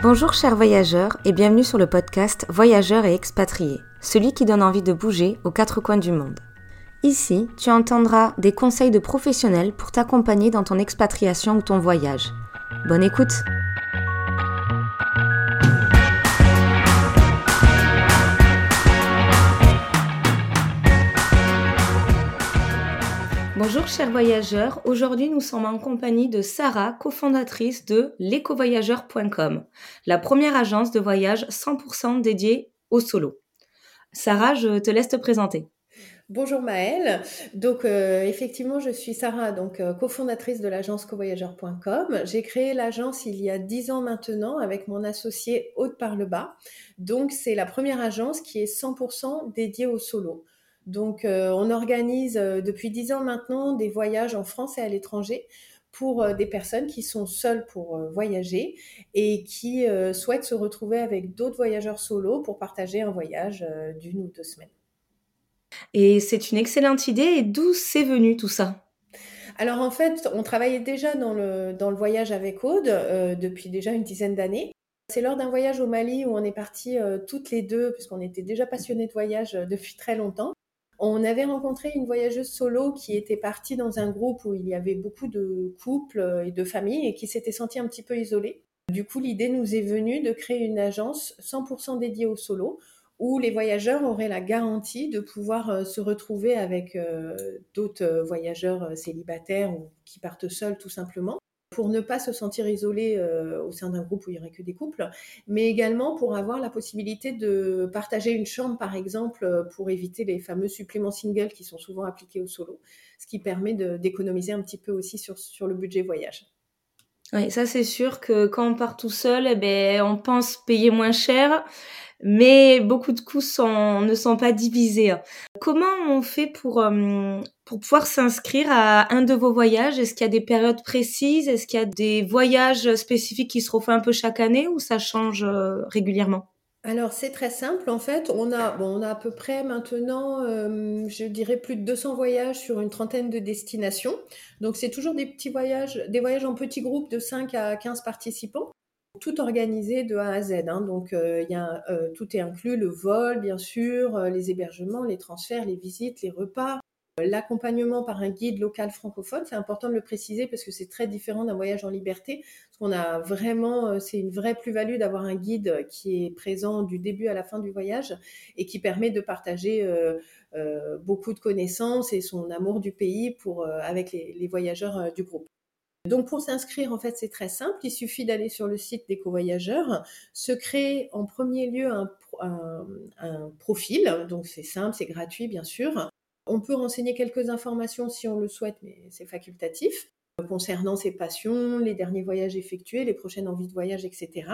Bonjour chers voyageurs et bienvenue sur le podcast Voyageurs et expatriés, celui qui donne envie de bouger aux quatre coins du monde. Ici, tu entendras des conseils de professionnels pour t'accompagner dans ton expatriation ou ton voyage. Bonne écoute Bonjour chers voyageurs, aujourd'hui nous sommes en compagnie de Sarah, cofondatrice de l'écovoyageur.com, la première agence de voyage 100% dédiée au solo. Sarah, je te laisse te présenter. Bonjour Maëlle. Donc euh, effectivement, je suis Sarah, donc euh, cofondatrice de l'agence covoyageur.com. J'ai créé l'agence il y a dix ans maintenant avec mon associé Aude par le bas. Donc c'est la première agence qui est 100% dédiée au solo. Donc, euh, on organise euh, depuis dix ans maintenant des voyages en France et à l'étranger pour euh, des personnes qui sont seules pour voyager et qui souhaitent se retrouver avec d'autres voyageurs solo pour partager un voyage d'une ou deux semaines. Et c'est une excellente idée. Et d'où c'est venu tout ça? Alors en fait, on travaillait déjà dans le, dans le voyage avec Aude depuis déjà une dizaine d'années. C'est lors d'un voyage au Mali où on est partis toutes les deux, puisqu'on était déjà passionnés de voyage depuis très longtemps. On avait rencontré une voyageuse solo qui était partie dans un groupe où il y avait beaucoup de couples et de familles et qui s'était sentie un petit peu isolée. Du coup, l'idée nous est venue de créer une agence 100% dédiée au solo où les voyageurs auraient la garantie de pouvoir euh, se retrouver avec euh, d'autres euh, voyageurs célibataires ou qui partent seuls tout simplement pour ne pas se sentir isolé euh, au sein d'un groupe où il n'y aurait que des couples, mais également pour avoir la possibilité de partager une chambre, par exemple, euh, pour éviter les fameux suppléments single qui sont souvent appliqués au solo, ce qui permet d'économiser un petit peu aussi sur, sur le budget voyage. Oui, ça c'est sûr que quand on part tout seul, eh ben, on pense payer moins cher mais beaucoup de coûts ne sont pas divisés. Comment on fait pour, euh, pour pouvoir s'inscrire à un de vos voyages? Est-ce qu'il y a des périodes précises? Est-ce qu'il y a des voyages spécifiques qui se refont un peu chaque année ou ça change euh, régulièrement? Alors c'est très simple en fait, on a, à peu près maintenant, euh, je dirais plus de 200 voyages sur une trentaine de destinations. Donc c'est toujours des petits voyages, des voyages en petits groupes de 5 à 15 participants tout organisé de A à Z. Hein. Donc, euh, tout est inclus, le vol, bien sûr, les hébergements, les transferts, les visites, les repas, l'accompagnement par un guide local francophone. C'est important de le préciser parce que c'est très différent d'un voyage en liberté. A vraiment, c'est une vraie plus-value d'avoir un guide qui est présent du début à la fin du voyage et qui permet de partager beaucoup de connaissances et son amour du pays pour, avec les voyageurs du groupe. Donc pour s'inscrire, en fait, c'est très simple. Il suffit d'aller sur le site d'Eco-Voyageurs, se créer en premier lieu un, profil. Donc c'est simple, c'est gratuit, bien sûr. On peut renseigner quelques informations si on le souhaite, mais c'est facultatif concernant ses passions, les derniers voyages effectués, les prochaines envies de voyage, etc.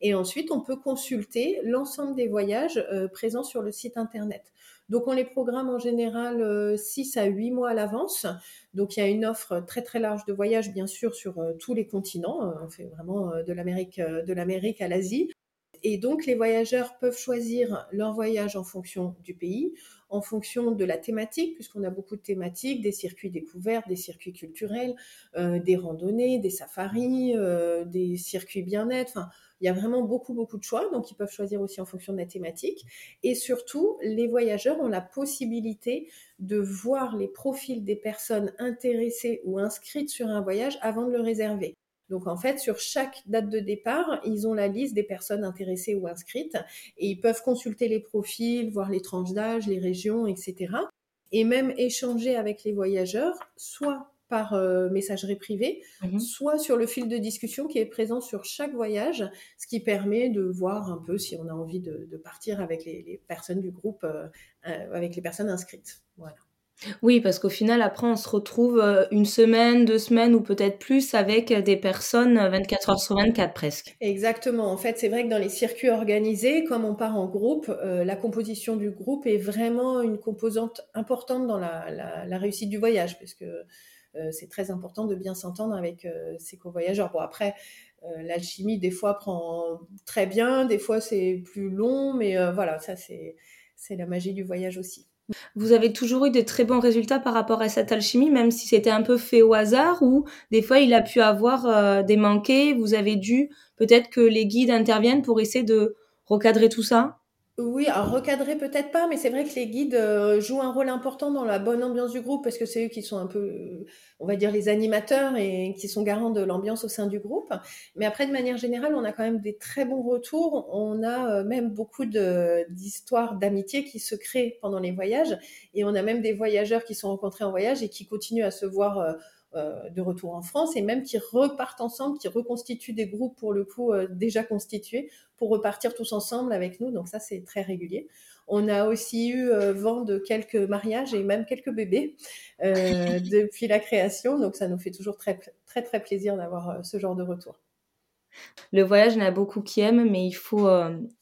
Et ensuite, on peut consulter l'ensemble des voyages euh, présents sur le site Internet. Donc on les programme en général 6 euh, à 8 mois à l'avance. Donc il y a une offre très très large de voyages bien sûr sur euh, tous les continents. Euh, on fait vraiment l'Amérique de l'Amérique à l'Asie. Et donc les voyageurs peuvent choisir leur voyage en fonction du pays, en fonction de la thématique, puisqu'on a beaucoup de thématiques, des circuits découverts, des circuits culturels, des randonnées, des safaris, des circuits bien-être. Enfin, il y a vraiment beaucoup, beaucoup de choix, donc ils peuvent choisir aussi en fonction de la thématique. Et surtout, les voyageurs ont la possibilité de voir les profils des personnes intéressées ou inscrites sur un voyage avant de le réserver. Donc en fait, sur chaque date de départ, ils ont la liste des personnes intéressées ou inscrites et ils peuvent consulter les profils, voir les tranches d'âge, les régions, etc. Et même échanger avec les voyageurs, soit par euh, messagerie privée, mmh soit sur le fil de discussion qui est présent sur chaque voyage, ce qui permet de voir un peu si on a envie de, partir avec les, personnes du groupe, euh, euh, avec les personnes inscrites. Voilà. Oui, parce qu'au final, après, on se retrouve une semaine, deux semaines ou peut-être plus avec des personnes 24 heures sur 24 presque. Exactement. En fait, c'est vrai que dans les circuits organisés, comme on part en groupe, la composition du groupe est vraiment une composante importante dans la, la réussite du voyage, parce que euh, c'est très important de bien s'entendre avec euh, ses co-voyageurs. Bon, après, euh, l'alchimie, des fois, prend très bien, des fois, c'est plus long, mais voilà, ça, c'est la magie du voyage aussi. Vous avez toujours eu de très bons résultats par rapport à cette alchimie, même si c'était un peu fait au hasard ou des fois il a pu avoir euh, des manqués, vous avez dû peut-être que les guides interviennent pour essayer de recadrer tout ça? Oui, alors recadrer peut-être pas, mais c'est vrai que les guides euh, jouent un rôle important dans la bonne ambiance du groupe parce que c'est eux qui sont un peu, euh, on va dire, les animateurs et qui sont garants de l'ambiance au sein du groupe. Mais après, de manière générale, on a quand même des très bons retours. On a euh, même beaucoup d'histoires d'amitié qui se créent pendant les voyages et on a même des voyageurs qui sont rencontrés en voyage et qui continuent à se voir de retour en France et même qui repartent ensemble, qui reconstituent des groupes pour le coup euh, déjà constitués pour repartir tous ensemble avec nous. Donc ça, c'est très régulier. On a aussi eu euh, vent de quelques mariages et même quelques bébés depuis la création. Donc ça nous fait toujours très très très plaisir d'avoir ce genre de retour. Le voyage, il y en a beaucoup qui aiment, mais il faut,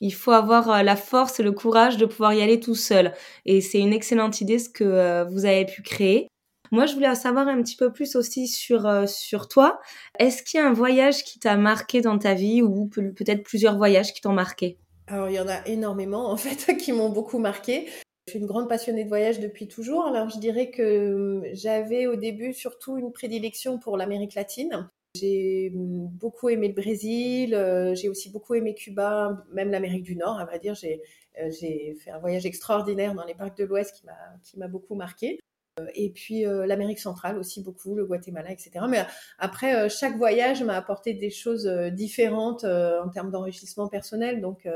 il faut avoir la force et le courage de pouvoir y aller tout seul. Et c'est une excellente idée ce que vous avez pu créer. Moi, je voulais en savoir un petit peu plus aussi sur, euh, sur toi. Est-ce qu'il y a un voyage qui t'a marqué dans ta vie ou peut-être plusieurs voyages qui t'ont marqué? Alors, il y en a énormément, en fait, qui m'ont beaucoup marqué. Je suis une grande passionnée de voyage depuis toujours. Alors, je dirais que hum, j'avais au début surtout une prédilection pour l'Amérique latine. J'ai hum, beaucoup aimé le Brésil, euh, j'ai aussi beaucoup aimé Cuba, même l'Amérique du Nord, à vrai dire. J'ai euh, fait un voyage extraordinaire dans les parcs de l'Ouest qui m'a beaucoup marqué. Euh, et puis euh, l'Amérique centrale aussi beaucoup, le Guatemala, etc. Mais après, euh, chaque voyage m'a apporté des choses différentes en termes d'enrichissement personnel. Donc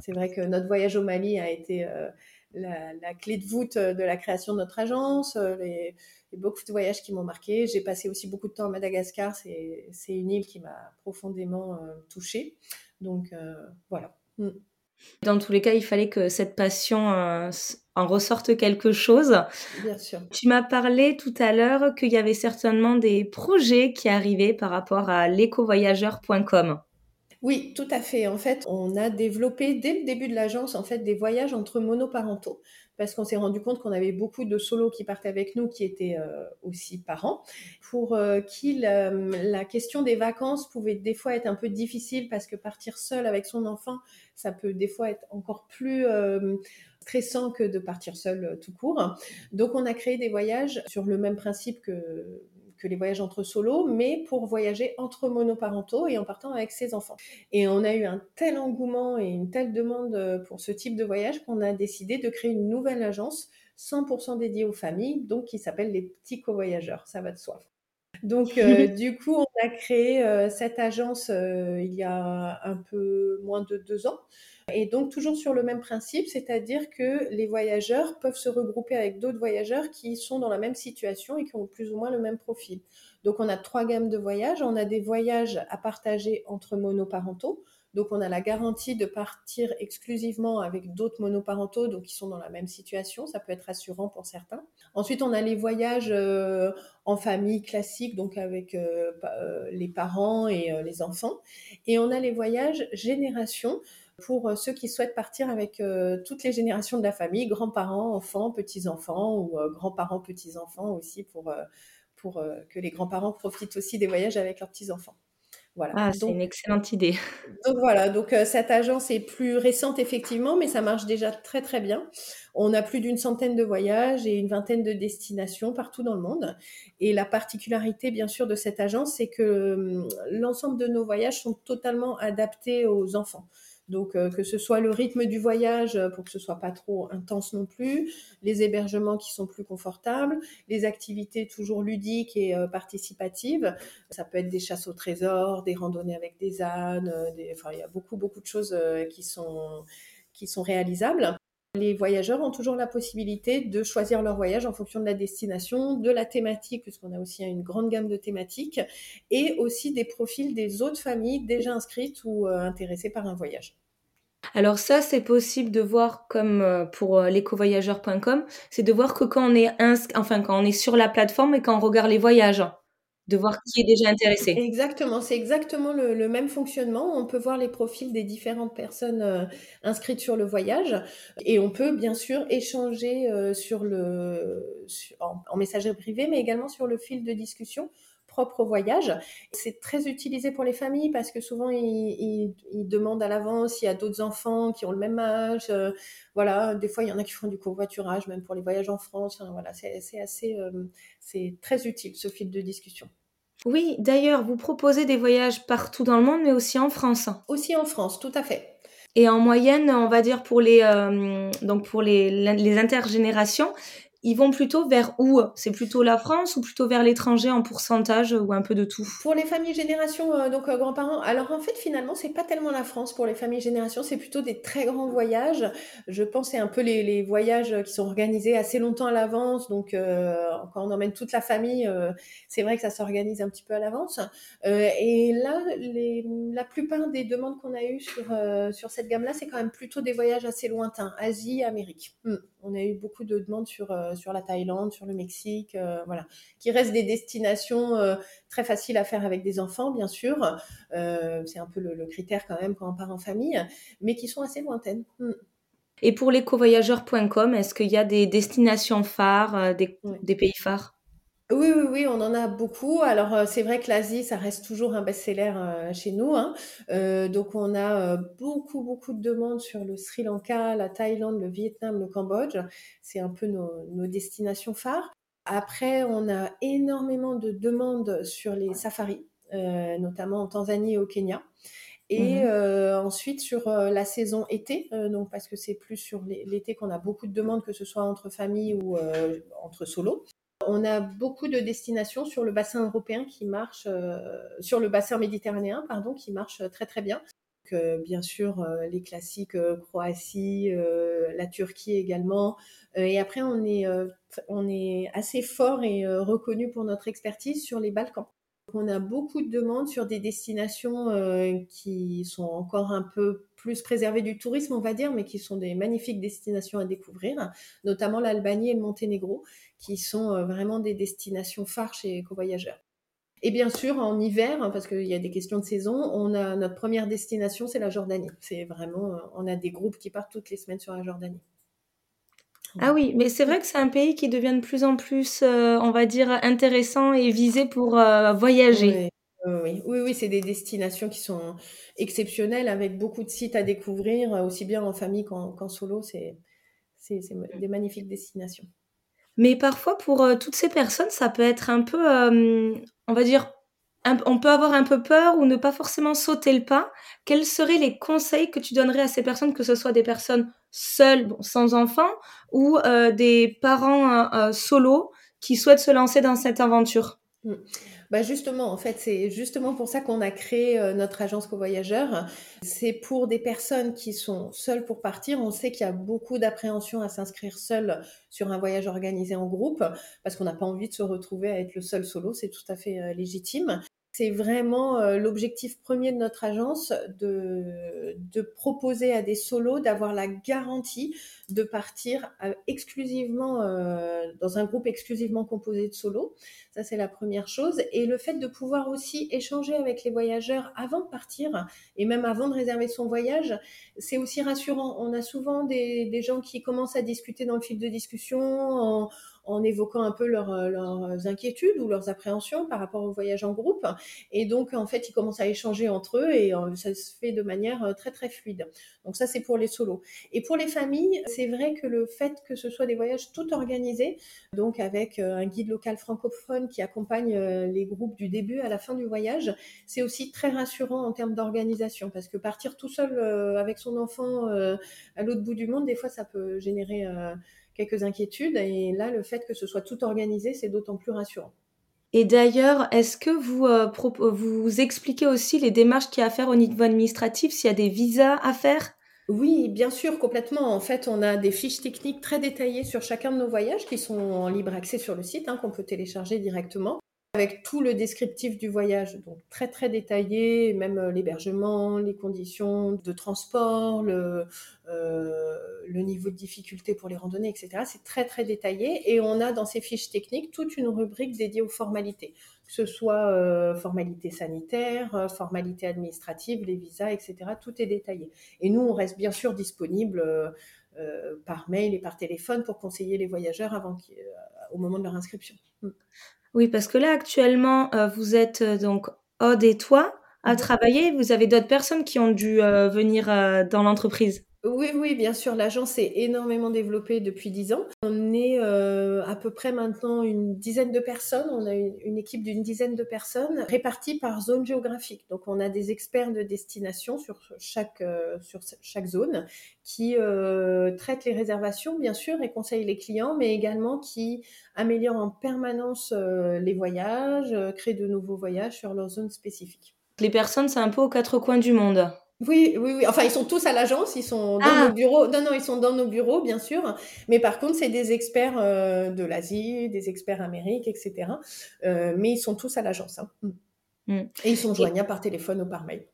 c'est vrai que notre voyage au Mali a été la, clé de voûte de la création de notre agence. Les, beaucoup de voyages qui m'ont marqué. J'ai passé aussi beaucoup de temps à Madagascar. C'est une île qui m'a profondément touchée. Donc voilà. Mm. Dans tous les cas, il fallait que cette passion euh, en ressorte quelque chose. Bien sûr. Tu m'as parlé tout à l'heure qu'il y avait certainement des projets qui arrivaient par rapport à l'écovoyageur.com. Oui, tout à fait. En fait, on a développé dès le début de l'agence en fait des voyages entre monoparentaux parce qu'on s'est rendu compte qu'on avait beaucoup de solos qui partaient avec nous qui étaient euh, aussi parents, pour euh, qui la, question des vacances pouvait des fois être un peu difficile parce que partir seul avec son enfant, ça peut des fois être encore plus euh, stressant que de partir seul tout court. Donc on a créé des voyages sur le même principe que que les voyages entre solos, mais pour voyager entre monoparentaux et en partant avec ses enfants. Et on a eu un tel engouement et une telle demande pour ce type de voyage qu'on a décidé de créer une nouvelle agence 100% dédiée aux familles, donc qui s'appelle les petits co-voyageurs, ça va de soi. Donc, euh, du coup, on a créé euh, cette agence euh, il y a un peu moins de deux ans. Et donc, toujours sur le même principe, c'est-à-dire que les voyageurs peuvent se regrouper avec d'autres voyageurs qui sont dans la même situation et qui ont plus ou moins le même profil. Donc, on a trois gammes de voyages. On a des voyages à partager entre monoparentaux. Donc, on a la garantie de partir exclusivement avec d'autres monoparentaux, donc qui sont dans la même situation. Ça peut être rassurant pour certains. Ensuite, on a les voyages euh, en famille classique, donc avec euh, euh, les parents et les enfants. Et on a les voyages génération pour ceux qui souhaitent partir avec toutes les générations de la famille, grands-parents, enfants, petits-enfants ou grands-parents, petits-enfants aussi pour, pour que les grands-parents profitent aussi des voyages avec leurs petits-enfants. Voilà. Ah, c'est une excellente idée. Donc voilà, donc euh, cette agence est plus récente effectivement, mais ça marche déjà très très bien. On a plus d'une centaine de voyages et une vingtaine de destinations partout dans le monde. Et la particularité bien sûr de cette agence, c'est que hum, l'ensemble de nos voyages sont totalement adaptés aux enfants. Donc euh, que ce soit le rythme du voyage euh, pour que ce soit pas trop intense non plus, les hébergements qui sont plus confortables, les activités toujours ludiques et euh, participatives. Ça peut être des chasses au trésor, des randonnées avec des ânes, enfin il y a beaucoup beaucoup de choses qui sont qui sont réalisables. Les voyageurs ont toujours la possibilité de choisir leur voyage en fonction de la destination, de la thématique, puisqu'on a aussi une grande gamme de thématiques, et aussi des profils des autres familles déjà inscrites ou euh, intéressées par un voyage. Alors ça, c'est possible de voir comme euh, pour euh, l'écovoyageur.com, c'est de voir que quand on est enfin quand on est sur la plateforme et quand on regarde les voyages de voir qui est déjà intéressé. Exactement, c'est exactement le, même fonctionnement. On peut voir les profils des différentes personnes euh, inscrites sur le voyage et on peut bien sûr échanger euh, sur le, en, messagerie privée, mais également sur le fil de discussion propre au voyage. C'est très utilisé pour les familles parce que souvent ils, demandent à l'avance s'il y a d'autres enfants qui ont le même âge. Euh, voilà, des fois il y en a qui font du covoiturage, même pour les voyages en France. voilà, c'est assez, euh, c'est très utile ce fil de discussion. Oui, d'ailleurs, vous proposez des voyages partout dans le monde, mais aussi en France. Aussi en France, tout à fait. Et en moyenne, on va dire pour les euh, donc pour les, les intergénérations, ils vont plutôt vers où? C'est plutôt la France ou plutôt vers l'étranger en pourcentage ou un peu de tout? Pour les familles générations, euh, donc euh, grands-parents, alors en fait finalement c'est pas tellement la France pour les familles générations, c'est plutôt des très grands voyages. Je pense c'est un peu les, voyages qui sont organisés assez longtemps à l'avance, donc euh, quand on emmène toute la famille, c'est vrai que ça s'organise un petit peu à l'avance. et là, la plupart des demandes qu'on a eues sur, sur cette gamme-là, c'est quand même plutôt des voyages assez lointains, Asie, Amérique. Hmm. On a eu beaucoup de demandes sur sur la Thaïlande, sur le Mexique, euh, voilà, qui restent des destinations euh, très faciles à faire avec des enfants, bien sûr. c'est un peu le, critère quand même quand on part en famille, mais qui sont assez lointaines. Mm. Et pour l'écovoyageur.com, est-ce qu'il y a des destinations phares, des pays phares? Oui, oui, oui, on en a beaucoup. Alors, euh, c'est vrai que l'Asie, ça reste toujours un best-seller euh, chez nous. Hein. Euh, donc, on a beaucoup, beaucoup de demandes sur le Sri Lanka, la Thaïlande, le Vietnam, le Cambodge. C'est un peu nos, nos destinations phares. Après, on a énormément de demandes sur les safaris, notamment en Tanzanie et au Kenya. Et mmh ensuite sur la saison été, donc parce que c'est plus sur l'été qu'on a beaucoup de demandes, que ce soit entre familles ou entre solos. On a beaucoup de destinations sur le bassin européen qui marchent, euh, sur le bassin méditerranéen, pardon, qui marchent très très bien. bien sûr, euh, les classiques euh, Croatie, la Turquie également. et après, on est, assez fort et reconnu pour notre expertise sur les Balkans. On a beaucoup de demandes sur des destinations euh, qui sont encore un peu plus préservées du tourisme, on va dire, mais qui sont des magnifiques destinations à découvrir, notamment l'Albanie et le Monténégro, qui sont euh, vraiment des destinations phares chez Covoyageurs. Et bien sûr, en hiver, hein, parce qu'il y a des questions de saison, on a notre première destination, c'est la Jordanie. C'est vraiment, euh, on a des groupes qui partent toutes les semaines sur la Jordanie. Ah oui, mais c'est vrai que c'est un pays qui devient de plus en plus, euh, on va dire, intéressant et visé pour euh, voyager. Oui, oui, oui, c'est des destinations qui sont exceptionnelles avec beaucoup de sites à découvrir, euh, aussi bien en famille qu'en solo. C'est des magnifiques destinations. Mais parfois, pour toutes ces personnes, ça peut être un peu, on va dire, on peut avoir un peu peur ou ne pas forcément sauter le pas. Quels seraient les conseils que tu donnerais à ces personnes, que ce soit des personnes seules, sans enfants, ou euh, des parents euh, euh, solo qui souhaitent se lancer dans cette aventure? Mmh. Bah justement, en fait, c'est justement pour ça qu'on a créé notre agence co-voyageurs. C'est pour des personnes qui sont seules pour partir. On sait qu'il y a beaucoup d'appréhension à s'inscrire seul sur un voyage organisé en groupe parce qu'on n'a pas envie de se retrouver à être le seul solo. C'est tout à fait légitime. C'est vraiment euh, l'objectif premier de notre agence de, proposer à des solos d'avoir la garantie de partir euh, exclusivement euh, dans un groupe exclusivement composé de solos. Ça, c'est la première chose. Et le fait de pouvoir aussi échanger avec les voyageurs avant de partir et même avant de réserver son voyage, c'est aussi rassurant. On a souvent des, gens qui commencent à discuter dans le fil de discussion en évoquant un peu euh, leurs inquiétudes ou leurs appréhensions par rapport au voyage en groupe. Et donc, en fait, ils commencent à échanger entre eux et euh, ça se fait de manière euh, très, très fluide. Donc ça, c'est pour les solos. Et pour les familles, c'est vrai que le fait que ce soit des voyages tout organisés, donc avec un guide local francophone qui accompagne les groupes du début à la fin du voyage, c'est aussi très rassurant en termes d'organisation parce que partir tout seul avec son enfant à l'autre bout du monde, des fois, ça peut générer quelques inquiétudes. Et là, le fait que ce soit tout organisé, c'est d'autant plus rassurant. Et d'ailleurs, est-ce que vous, euh, vous expliquez aussi les démarches qu'il y a à faire au niveau administratif, s'il y a des visas à faire? Oui, bien sûr, complètement. En fait, on a des fiches techniques très détaillées sur chacun de nos voyages qui sont en libre accès sur le site, hein, qu'on peut télécharger directement avec tout le descriptif du voyage, donc très très détaillé, même euh, l'hébergement, les conditions de transport, le, euh, le niveau de difficulté pour les randonnées, etc. C'est très très détaillé et on a dans ces fiches techniques toute une rubrique dédiée aux formalités, que ce soit euh, formalités sanitaires, euh, formalités administratives, les visas, etc. Tout est détaillé. Et nous, on reste bien sûr disponible par mail et par téléphone pour conseiller les voyageurs avant au moment de leur inscription. Oui, parce que là, actuellement, vous êtes donc Aude et toi à travailler. Vous avez d'autres personnes qui ont dû venir dans l'entreprise oui, oui, bien sûr. L'agence s'est énormément développée depuis dix ans. On est euh, à peu près maintenant une dizaine de personnes. On a une, équipe d'une dizaine de personnes réparties par zone géographique. Donc, on a des experts de destination sur chaque, euh, sur chaque zone qui euh, traitent les réservations, bien sûr, et conseillent les clients, mais également qui améliorent en permanence les voyages, créent de nouveaux voyages sur leur zone spécifique. Les personnes, c'est un peu aux quatre coins du monde. Oui, oui, oui. Enfin, ils sont tous à l'agence, ils sont dans ah. nos bureaux. Non, non, ils sont dans nos bureaux, bien sûr. Mais par contre, c'est des experts euh, de l'Asie, des experts américains, etc. Euh, mais ils sont tous à l'agence. Hein. Mm. Mm. Et ils sont joignables par téléphone ou par mail.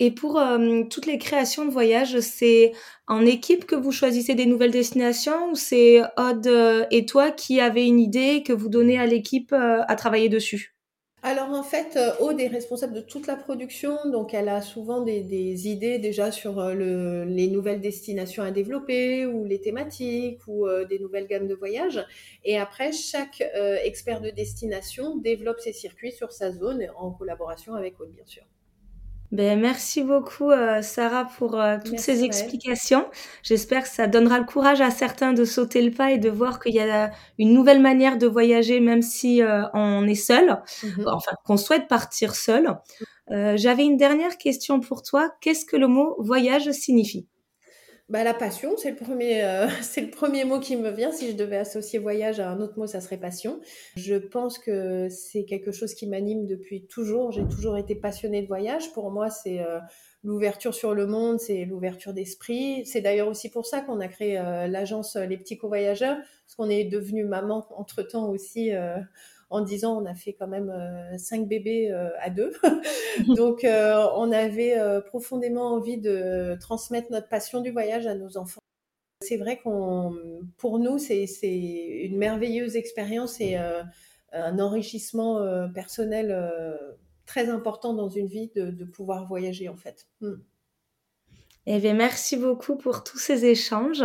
Et pour euh, toutes les créations de voyages, c'est en équipe que vous choisissez des nouvelles destinations ou c'est Odd et toi qui avez une idée que vous donnez à l'équipe à travailler dessus? Alors en fait, euh, Aude est responsable de toute la production, donc elle a souvent des, idées déjà sur euh, les nouvelles destinations à développer ou les thématiques ou euh, des nouvelles gammes de voyages. Et après, chaque expert de destination développe ses circuits sur sa zone en collaboration avec Aude, bien sûr. Ben, merci beaucoup, euh, Sarah, pour euh, toutes ces explications. J'espère que ça donnera le courage à certains de sauter le pas et de voir qu'il y a une nouvelle manière de voyager, même si euh, on est seul, mmh enfin qu'on souhaite partir seul. J'avais une dernière question pour toi. Qu'est-ce que le mot voyage signifie? Bah, la passion, c'est le premier, euh, c'est le premier mot qui me vient. Si je devais associer voyage à un autre mot, ça serait passion. Je pense que c'est quelque chose qui m'anime depuis toujours. J'ai toujours été passionnée de voyage. Pour moi, c'est euh, l'ouverture sur le monde, c'est l'ouverture d'esprit. C'est d'ailleurs aussi pour ça qu'on a créé euh, l'agence Les Petits Co-Voyageurs, parce qu'on est devenu maman entre temps aussi en disant on a fait quand même euh, cinq bébés euh, à deux. Donc euh, on avait profondément envie de transmettre notre passion du voyage à nos enfants. C'est vrai qu'on, pour nous, c'est une merveilleuse expérience et un enrichissement personnel très important dans une vie de, pouvoir voyager en fait. Hmm. Eh bien, merci beaucoup pour tous ces échanges.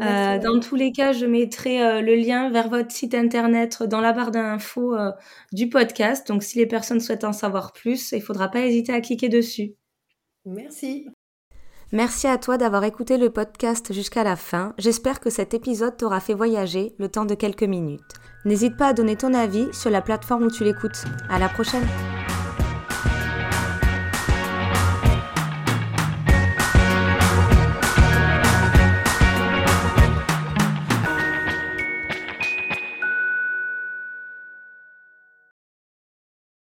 Euh, dans tous les cas, je mettrai euh, le lien vers votre site internet dans la barre d'infos euh, du podcast. Donc, si les personnes souhaitent en savoir plus, il ne faudra pas hésiter à cliquer dessus. Merci. Merci à toi d'avoir écouté le podcast jusqu'à la fin. J'espère que cet épisode t'aura fait voyager le temps de quelques minutes. N'hésite pas à donner ton avis sur la plateforme où tu l'écoutes. À la prochaine!